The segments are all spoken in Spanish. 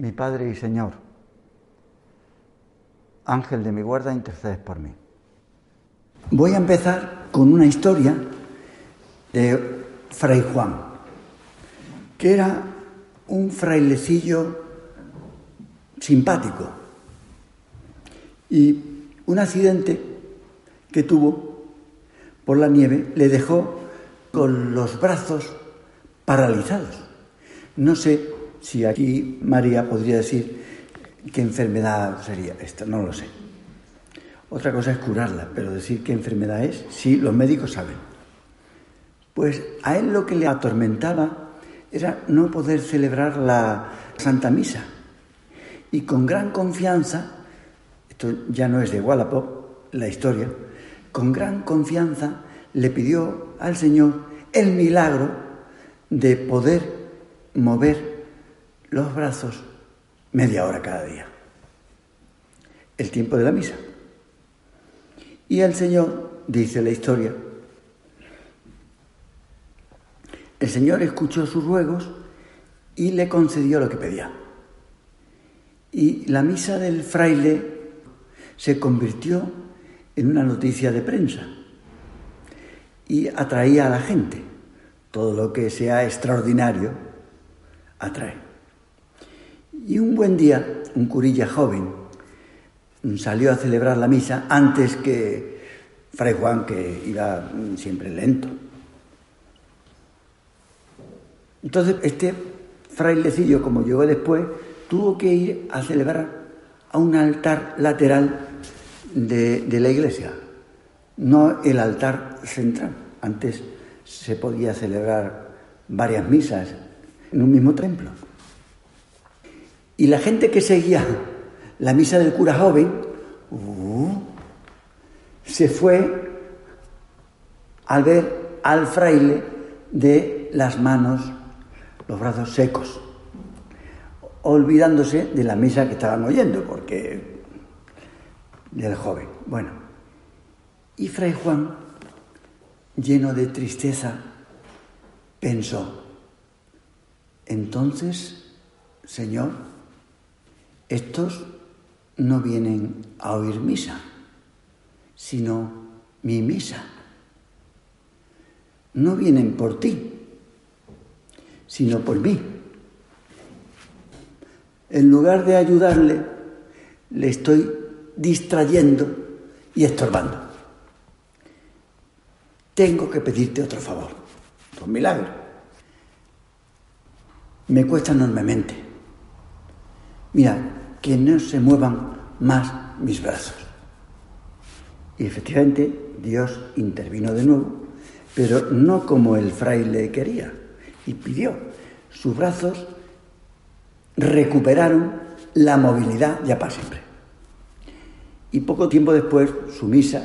mi Padre y Señor, Ángel de mi guarda, intercedes por mí. Voy a empezar con una historia de Fray Juan, que era un frailecillo simpático y un accidente que tuvo por la nieve le dejó con los brazos paralizados. No sé si aquí María podría decir qué enfermedad sería esta, no lo sé. Otra cosa es curarla, pero decir qué enfermedad es, sí, los médicos saben. Pues a él lo que le atormentaba era no poder celebrar la Santa Misa. Y con gran confianza, esto ya no es de Wallapop, la historia, con gran confianza le pidió al Señor el milagro de poder mover los brazos media hora cada día. El tiempo de la misa. Y el Señor, dice la historia, el Señor escuchó sus ruegos y le concedió lo que pedía. Y la misa del fraile se convirtió en una noticia de prensa y atraía a la gente. Todo lo que sea extraordinario atrae. Y un buen día, un curilla joven salió a celebrar la misa antes que Fray Juan, que iba siempre lento. Entonces, este frailecillo, como llegó después, tuvo que ir a celebrar a un altar lateral de, de la iglesia, no el altar central. Antes se podía celebrar varias misas en un mismo templo. Y la gente que seguía la misa del cura joven uh, se fue al ver al fraile de las manos, los brazos secos, olvidándose de la misa que estaban oyendo, porque del joven. Bueno, y Fray Juan, lleno de tristeza, pensó, entonces, Señor, estos no vienen a oír misa, sino mi misa. No vienen por ti, sino por mí. En lugar de ayudarle, le estoy distrayendo y estorbando. Tengo que pedirte otro favor, un milagro. Me cuesta enormemente. Mira, que no se muevan más mis brazos. Y efectivamente Dios intervino de nuevo, pero no como el fraile quería, y pidió. Sus brazos recuperaron la movilidad ya para siempre. Y poco tiempo después su misa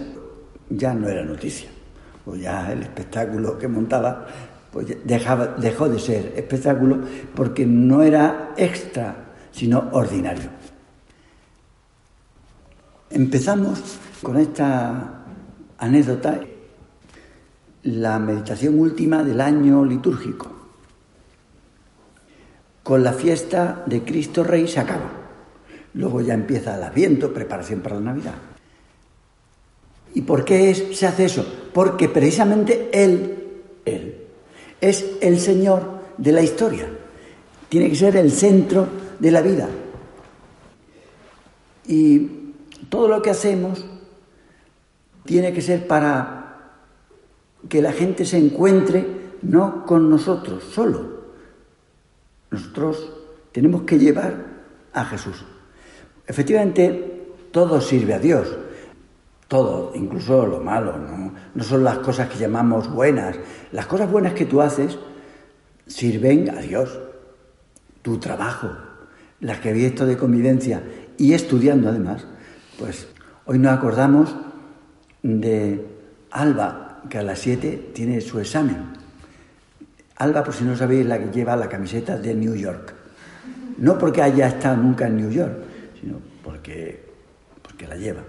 ya no era noticia, o ya el espectáculo que montaba pues dejaba, dejó de ser espectáculo porque no era extra, sino ordinario. Empezamos con esta anécdota, la meditación última del año litúrgico. Con la fiesta de Cristo Rey se acaba. Luego ya empieza el Adviento, preparación para la Navidad. ¿Y por qué se hace eso? Porque precisamente Él, Él, es el Señor de la historia. tiene que ser el centro de la vida. Y todo lo que hacemos tiene que ser para que la gente se encuentre no con nosotros solo. Nosotros tenemos que llevar a Jesús. Efectivamente, todo sirve a Dios. Todo, incluso lo malo, ¿no? no son las cosas que llamamos buenas. Las cosas buenas que tú haces sirven a Dios. Tu trabajo, las que había esto de convivencia y estudiando además, pues hoy nos acordamos de Alba, que a las 7 tiene su examen. Alba, por si no sabéis, la que lleva la camiseta de New York. No porque haya estado nunca en New York, sino porque, porque la lleva.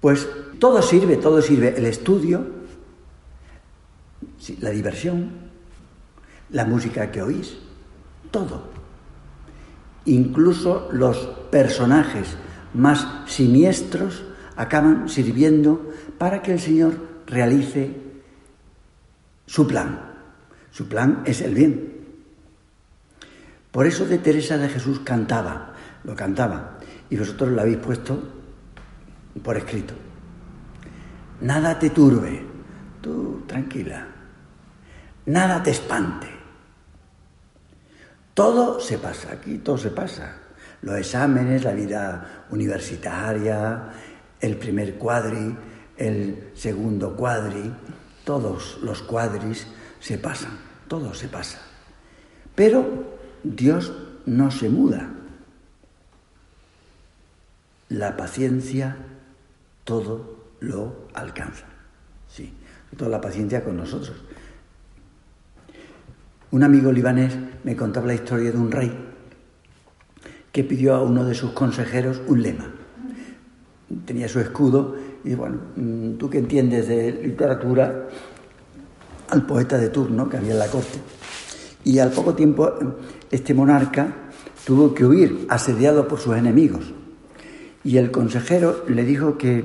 Pues todo sirve, todo sirve. El estudio, la diversión, la música que oís, todo. Incluso los personajes más siniestros acaban sirviendo para que el Señor realice su plan. Su plan es el bien. Por eso de Teresa de Jesús cantaba, lo cantaba, y vosotros lo habéis puesto por escrito. Nada te turbe, tú tranquila, nada te espante. Todo se pasa, aquí todo se pasa. Los exámenes, la vida universitaria, el primer cuadri, el segundo cuadri, todos los cuadris se pasan, todo se pasa. Pero Dios no se muda. La paciencia todo lo alcanza. Sí, toda la paciencia con nosotros. Un amigo libanés me contaba la historia de un rey que pidió a uno de sus consejeros un lema. Tenía su escudo y bueno, mm, tú que entiendes de literatura, al poeta de turno que había en la corte. Y al poco tiempo este monarca tuvo que huir asediado por sus enemigos. Y el consejero le dijo que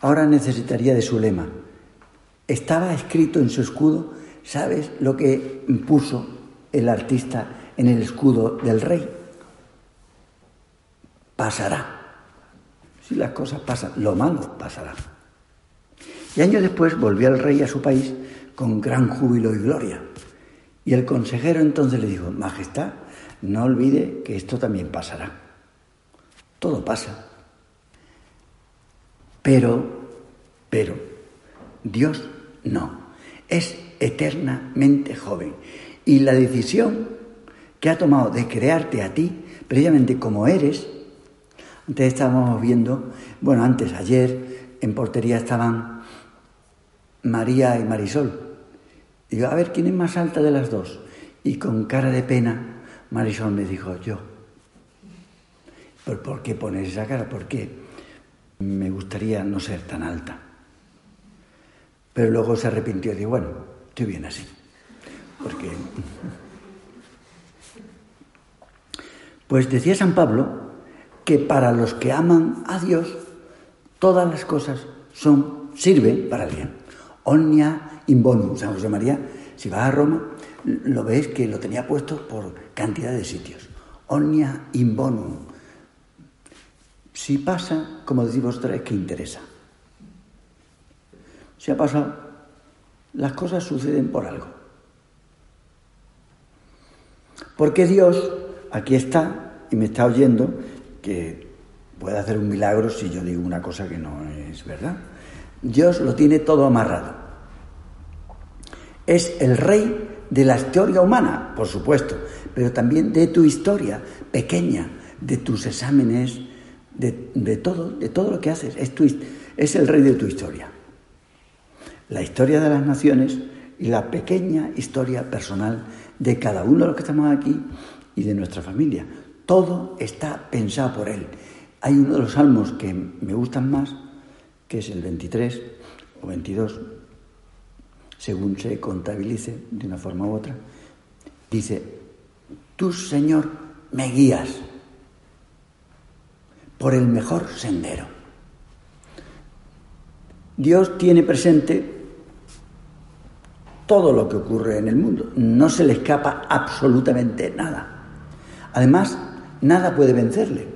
ahora necesitaría de su lema. Estaba escrito en su escudo ¿Sabes lo que puso el artista en el escudo del rey? Pasará. Si las cosas pasan, lo malo pasará. Y años después volvió el rey a su país con gran júbilo y gloria. Y el consejero entonces le dijo, Majestad, no olvide que esto también pasará. Todo pasa. Pero, pero, Dios no. Es eternamente joven. Y la decisión que ha tomado de crearte a ti, precisamente como eres, antes estábamos viendo, bueno, antes, ayer, en portería estaban María y Marisol. Y yo, a ver, ¿quién es más alta de las dos? Y con cara de pena, Marisol me dijo, yo. ¿Por, ¿Por qué pones esa cara? Porque me gustaría no ser tan alta. Pero luego se arrepintió y dijo, bueno, Estoy bien así. Porque. Pues decía San Pablo que para los que aman a Dios, todas las cosas son, sirven para el bien. Omnia in bonum. San José María, si vas a Roma, lo ves que lo tenía puesto por cantidad de sitios. Omnia in bonum. Si pasa, como decís vosotros, es que interesa. Si ha pasado, las cosas suceden por algo. Porque Dios aquí está y me está oyendo que puede hacer un milagro si yo digo una cosa que no es verdad. Dios lo tiene todo amarrado. Es el rey de la historia humana, por supuesto, pero también de tu historia pequeña, de tus exámenes, de, todo, de todo lo que haces. Es, es el rey de tu historia la historia de las naciones y la pequeña historia personal de cada uno de los que estamos aquí y de nuestra familia. Todo está pensado por Él. Hay uno de los salmos que me gustan más, que es el 23 o 22, según se contabilice de una forma u otra. Dice, tú Señor me guías por el mejor sendero. Dios tiene presente todo lo que ocurre en el mundo. No se le escapa absolutamente nada. Además, nada puede vencerle.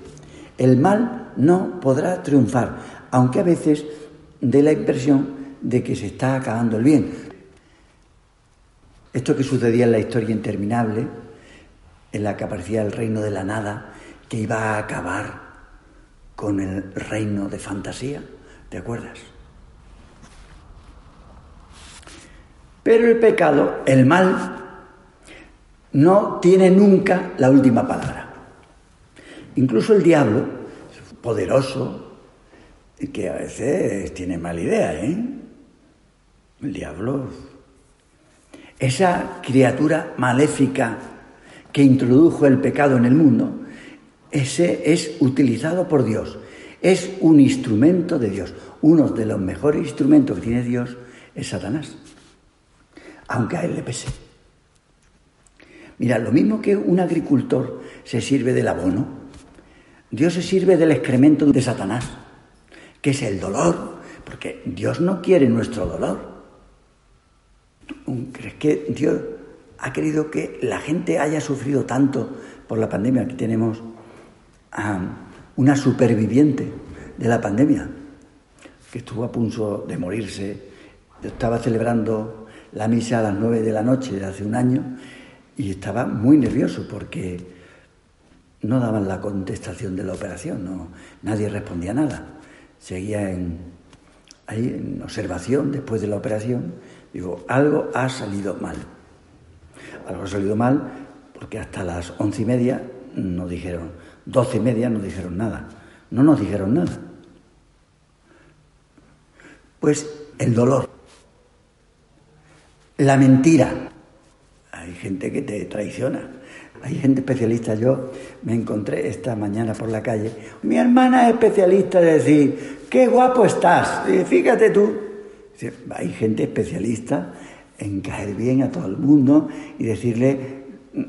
El mal no podrá triunfar, aunque a veces dé la impresión de que se está acabando el bien. Esto que sucedía en la historia interminable, en la que aparecía el reino de la nada, que iba a acabar con el reino de fantasía, ¿te acuerdas? Pero el pecado, el mal, no tiene nunca la última palabra. Incluso el diablo, poderoso, que a veces tiene mala idea, ¿eh? El diablo, esa criatura maléfica que introdujo el pecado en el mundo, ese es utilizado por Dios. Es un instrumento de Dios. Uno de los mejores instrumentos que tiene Dios es Satanás aunque a él le pese. Mira, lo mismo que un agricultor se sirve del abono, Dios se sirve del excremento de Satanás, que es el dolor, porque Dios no quiere nuestro dolor. ¿Crees que Dios ha querido que la gente haya sufrido tanto por la pandemia? Aquí tenemos a una superviviente de la pandemia que estuvo a punto de morirse. Estaba celebrando la misa a las nueve de la noche de hace un año y estaba muy nervioso porque no daban la contestación de la operación, no, nadie respondía nada. Seguía en, ahí en observación después de la operación. Digo, algo ha salido mal. Algo ha salido mal porque hasta las once y media nos dijeron, doce y media no dijeron nada. No nos dijeron nada. Pues el dolor la mentira. Hay gente que te traiciona. Hay gente especialista. Yo me encontré esta mañana por la calle. Mi hermana es especialista de decir, qué guapo estás. fíjate tú. Hay gente especialista en caer bien a todo el mundo y decirle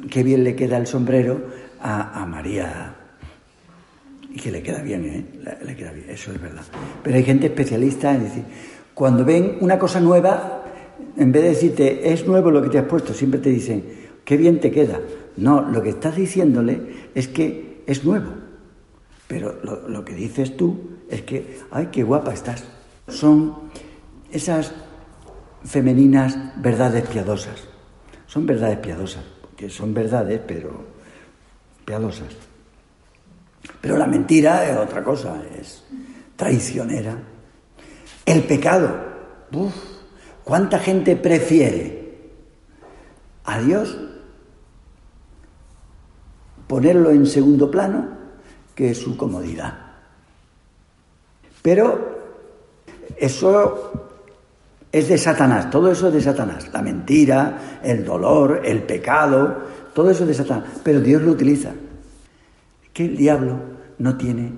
qué bien le queda el sombrero a, María. Y que le queda bien, ¿eh? Le, queda bien, eso es verdad. Pero hay gente especialista en decir, cuando ven una cosa nueva, en vez de decirte, es nuevo lo que te has puesto, siempre te dicen, qué bien te queda. No, lo que estás diciéndole es que es nuevo. Pero lo, que dices tú es que, ay, qué guapa estás. Son esas femeninas verdades piadosas. Son verdades piadosas, porque son verdades, pero piadosas. Pero la mentira es otra cosa, es traicionera. El pecado, uf, ¿Cuánta gente prefiere a Dios ponerlo en segundo plano que su comodidad? Pero eso es de Satanás, todo eso es de Satanás, la mentira, el dolor, el pecado, todo eso es de Satanás, pero Dios lo utiliza. Que el diablo no tiene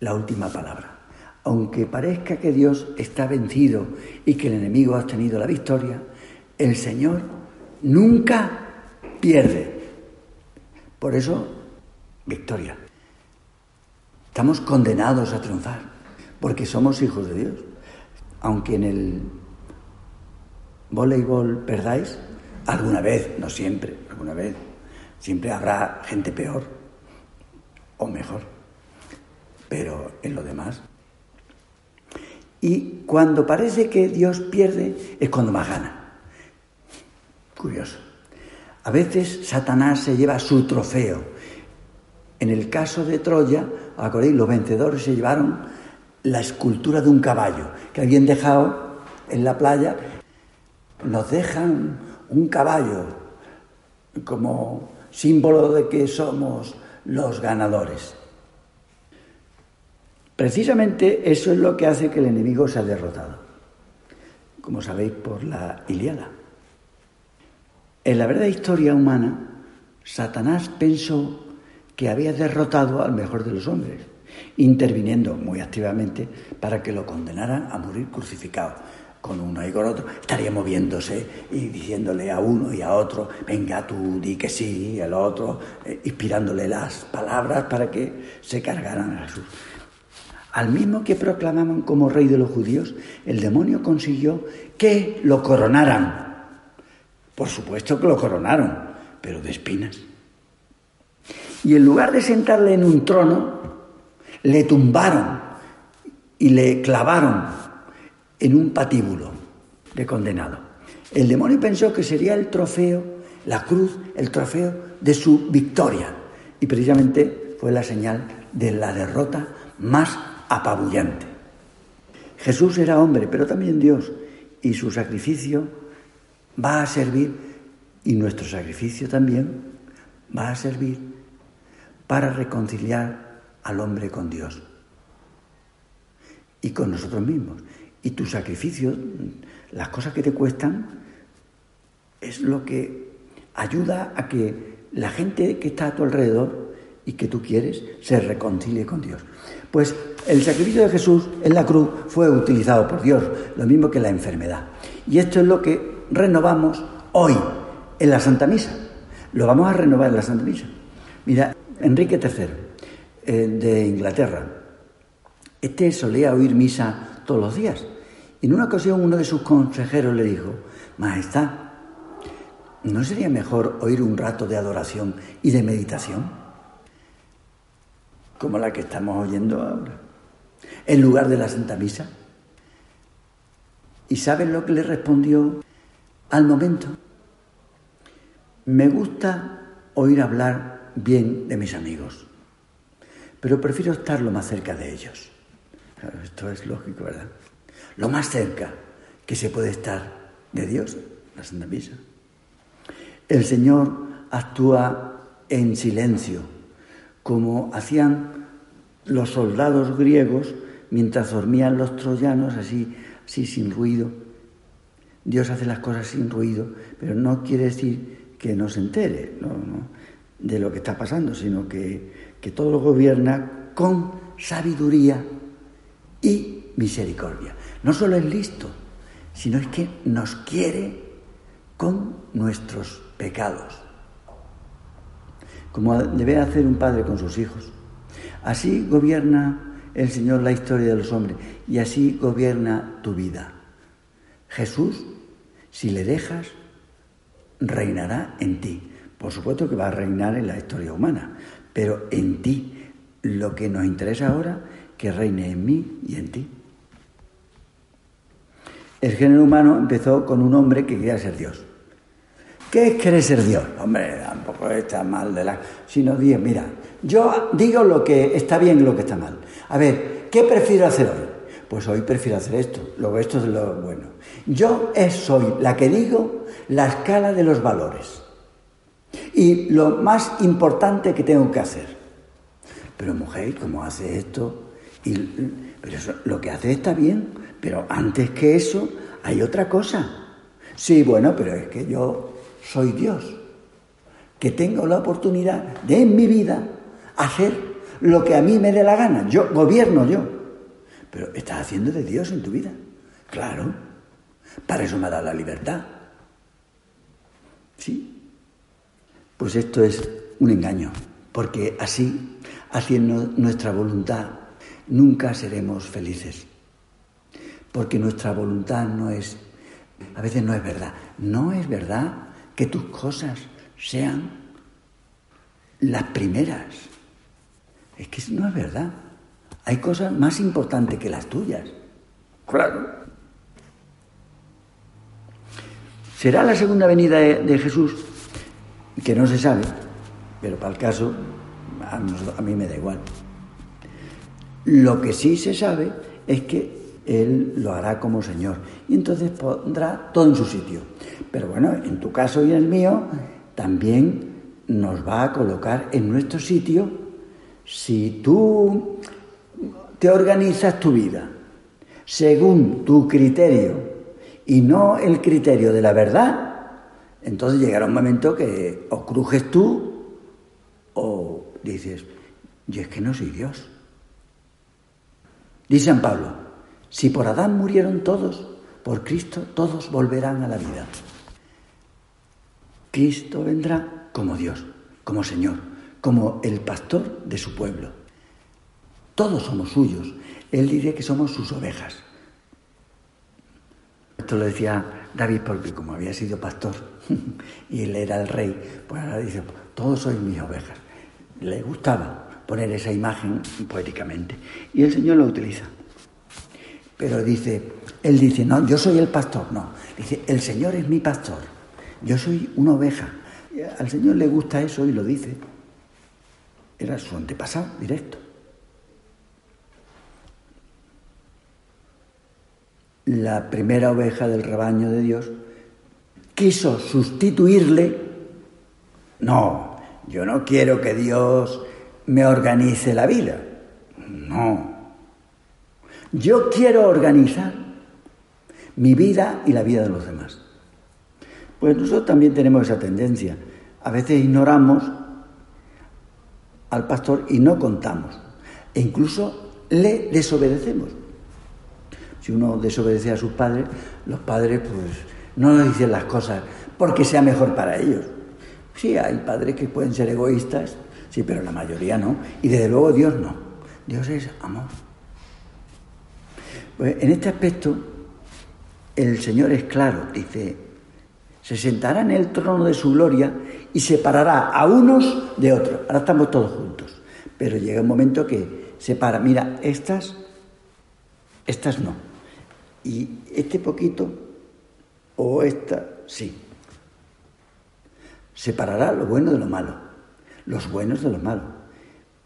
la última palabra aunque parezca que Dios está vencido y que el enemigo ha tenido la victoria, el Señor nunca pierde. Por eso, victoria. Estamos condenados a triunfar, porque somos hijos de Dios. Aunque en el voleibol perdáis, alguna vez, no siempre, alguna vez, siempre habrá gente peor o mejor. Pero en lo demás, y cuando parece que Dios pierde es cuando más gana. Curioso. A veces Satanás se lleva su trofeo. En el caso de Troya, acordáis, los vencedores se llevaron la escultura de un caballo que habían dejado en la playa. Nos dejan un caballo como símbolo de que somos los ganadores. Precisamente eso es lo que hace que el enemigo sea derrotado, como sabéis por la Iliada. En la verdadera historia humana, Satanás pensó que había derrotado al mejor de los hombres, interviniendo muy activamente para que lo condenaran a morir crucificado. Con uno y con otro, estaría moviéndose y diciéndole a uno y a otro, venga tú, di que sí, y el otro, eh, inspirándole las palabras para que se cargaran a Jesús. Al mismo que proclamaban como rey de los judíos, el demonio consiguió que lo coronaran. Por supuesto que lo coronaron, pero de espinas. Y en lugar de sentarle en un trono, le tumbaron y le clavaron en un patíbulo de condenado. El demonio pensó que sería el trofeo, la cruz, el trofeo de su victoria. Y precisamente fue la señal de la derrota más apabullante. Jesús era hombre, pero también Dios, y su sacrificio va a servir, y nuestro sacrificio también va a servir para reconciliar al hombre con Dios y con nosotros mismos. Y tu sacrificio, las cosas que te cuestan, es lo que ayuda a que la gente que está a tu alrededor y que tú quieres se reconcilie con Dios. Pues el sacrificio de Jesús en la cruz fue utilizado por Dios, lo mismo que la enfermedad. Y esto es lo que renovamos hoy en la Santa Misa. Lo vamos a renovar en la Santa Misa. Mira, Enrique III, eh, de Inglaterra, este solía oír misa todos los días. En una ocasión uno de sus consejeros le dijo, Majestad, ¿no sería mejor oír un rato de adoración y de meditación? Como la que estamos oyendo ahora, en lugar de la Santa Misa. ¿Y saben lo que le respondió al momento? Me gusta oír hablar bien de mis amigos, pero prefiero estar lo más cerca de ellos. esto es lógico, ¿verdad? Lo más cerca que se puede estar de Dios, la Santa Misa. El Señor actúa en silencio, como hacían los soldados griegos mientras dormían los troyanos, así, así sin ruido. Dios hace las cosas sin ruido, pero no quiere decir que no se entere de lo que está pasando, sino que, que todo lo gobierna con sabiduría y misericordia. No solo es listo, sino es que nos quiere con nuestros pecados, como debe hacer un padre con sus hijos. Así gobierna el Señor la historia de los hombres y así gobierna tu vida. Jesús, si le dejas, reinará en ti. Por supuesto que va a reinar en la historia humana, pero en ti. Lo que nos interesa ahora, que reine en mí y en ti. El género humano empezó con un hombre que quería ser Dios. ¿Qué es querer ser Dios? Hombre, tampoco está mal de la... Sino, Dios, mira, yo digo lo que está bien y lo que está mal. A ver, ¿qué prefiero hacer hoy? Pues hoy prefiero hacer esto, luego esto es lo bueno. Yo soy la que digo la escala de los valores y lo más importante que tengo que hacer. Pero mujer, ¿cómo hace esto? Y, pero lo que hace está bien, pero antes que eso hay otra cosa. Sí, bueno, pero es que yo soy Dios, que tengo la oportunidad de en mi vida hacer lo que a mí me dé la gana. Yo gobierno yo. Pero estás haciendo de Dios en tu vida. Claro. Para eso me da la libertad. ¿Sí? Pues esto es un engaño, porque así, haciendo nuestra voluntad, nunca seremos felices. Porque nuestra voluntad no es, a veces no es verdad. No es verdad que tus cosas sean las primeras. Es que no es verdad. Hay cosas más importantes que las tuyas. Claro. ¿Será la segunda venida de, Jesús? Que no se sabe, pero para el caso a mí me da igual. Lo que sí se sabe es que él lo hará como Señor. Y entonces pondrá todo en su sitio. Pero bueno, en tu caso y en el mío, también nos va a colocar en nuestro sitio si tú te organizas tu vida según tu criterio y no el criterio de la verdad, entonces llegará un momento que o crujes tú o dices, yo es que no soy Dios. Dice San Pablo, si por Adán murieron todos, por Cristo todos volverán a la vida. Cristo vendrá como Dios, como Señor, como el pastor de su pueblo. Todos somos suyos. Él dice que somos sus ovejas. Esto lo decía David, porque como había sido pastor y él era el rey, pues ahora dice, todos sois mis ovejas. Le gustaba poner esa imagen poéticamente. Y el Señor lo utiliza. Pero dice, él dice, no, yo soy el pastor, no. Dice, el Señor es mi pastor. Yo soy una oveja. Al Señor le gusta eso y lo dice. Era su antepasado directo. La primera oveja del rebaño de Dios quiso sustituirle. No, yo no quiero que Dios me organice la vida. No. Yo quiero organizar mi vida y la vida de los demás. Pues nosotros también tenemos esa tendencia. A veces ignoramos al pastor y no contamos. E incluso le desobedecemos. Si uno desobedece a sus padres, los padres pues no nos dicen las cosas porque sea mejor para ellos. Sí, hay padres que pueden ser egoístas, sí, pero la mayoría no. Y desde luego Dios no. Dios es amor. Pues en este aspecto, el Señor es claro, dice, se sentará en el trono de su gloria y separará a unos de otros. Ahora estamos todos juntos, pero llega un momento que separa, mira, estas, estas no. Y este poquito, o esta, sí. Separará lo bueno de lo malo, los buenos de los malos.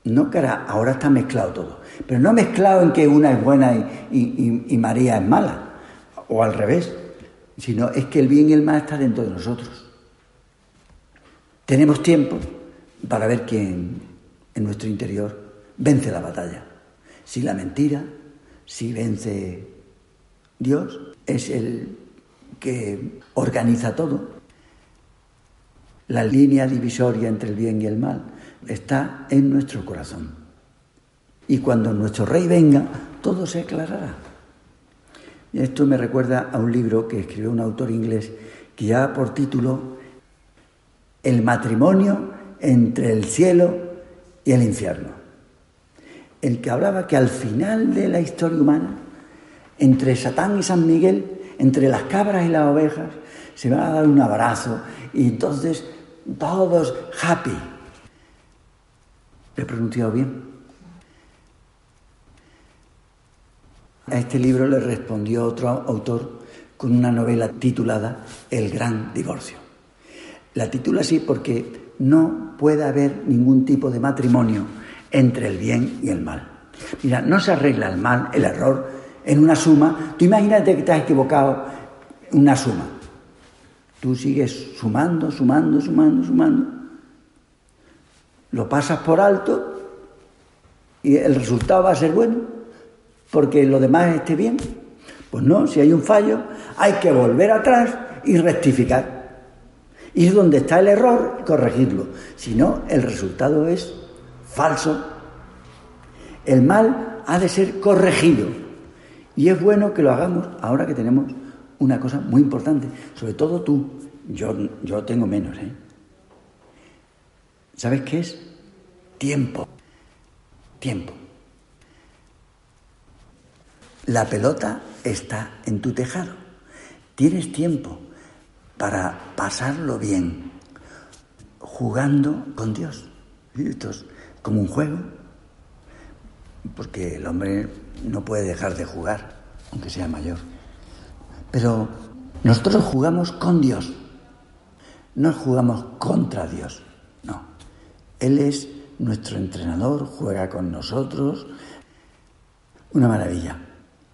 No ahora, está mezclado todo, pero no mezclado en que una es buena y, María es mala, o al revés, sino es que el bien y el mal está dentro de nosotros. Tenemos tiempo para ver quién en nuestro interior vence la batalla. Si la mentira, si vence Dios, es el que organiza todo. La línea divisoria entre el bien y el mal está en nuestro corazón. Y cuando nuestro rey venga, todo se aclarará. Esto me recuerda a un libro que escribió un autor inglés que lleva por título El matrimonio entre el cielo y el infierno. El que hablaba que al final de la historia humana, entre Satán y San Miguel, entre las cabras y las ovejas, se va a dar un abrazo y entonces todos happy, ¿Lo he pronunciado bien? A este libro le respondió otro autor con una novela titulada El gran divorcio. La titula así porque no puede haber ningún tipo de matrimonio entre el bien y el mal. Mira, no se arregla el mal, el error, en una suma. Tú imagínate que te has equivocado una suma. Tú sigues sumando, sumando, sumando, sumando lo pasas por alto y el resultado va a ser bueno, porque lo demás esté bien. Pues no, si hay un fallo, hay que volver atrás y rectificar. Ir donde está el error y corregirlo. Si no, el resultado es falso. El mal ha de ser corregido. Y es bueno que lo hagamos ahora que tenemos una cosa muy importante, sobre todo tú. Yo, yo tengo menos, ¿eh? ¿Sabes qué es? Tiempo. Tiempo. La pelota está en tu tejado. Tienes tiempo para pasarlo bien, jugando con Dios. Esto es como un juego, porque el hombre no puede dejar de jugar, aunque sea mayor. Pero nosotros jugamos con Dios, no jugamos contra Dios. Él es nuestro entrenador, juega con nosotros. Una maravilla,